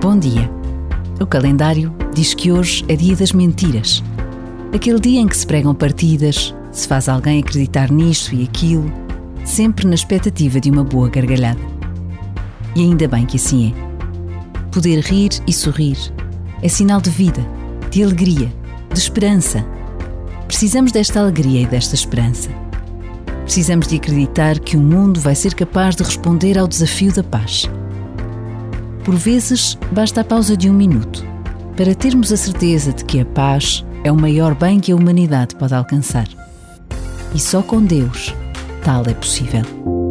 Bom dia. O calendário diz que hoje é dia das mentiras. Aquele dia em que se pregam partidas, se faz alguém acreditar nisto e aquilo, sempre na expectativa de uma boa gargalhada. E ainda bem que assim é. Poder rir e sorrir é sinal de vida, de alegria, de esperança. Precisamos desta alegria e desta esperança. Precisamos de acreditar que o mundo vai ser capaz de responder ao desafio da paz por vezes, basta a pausa de um minuto para termos a certeza de que a paz é o maior bem que a humanidade pode alcançar. E só com Deus tal é possível.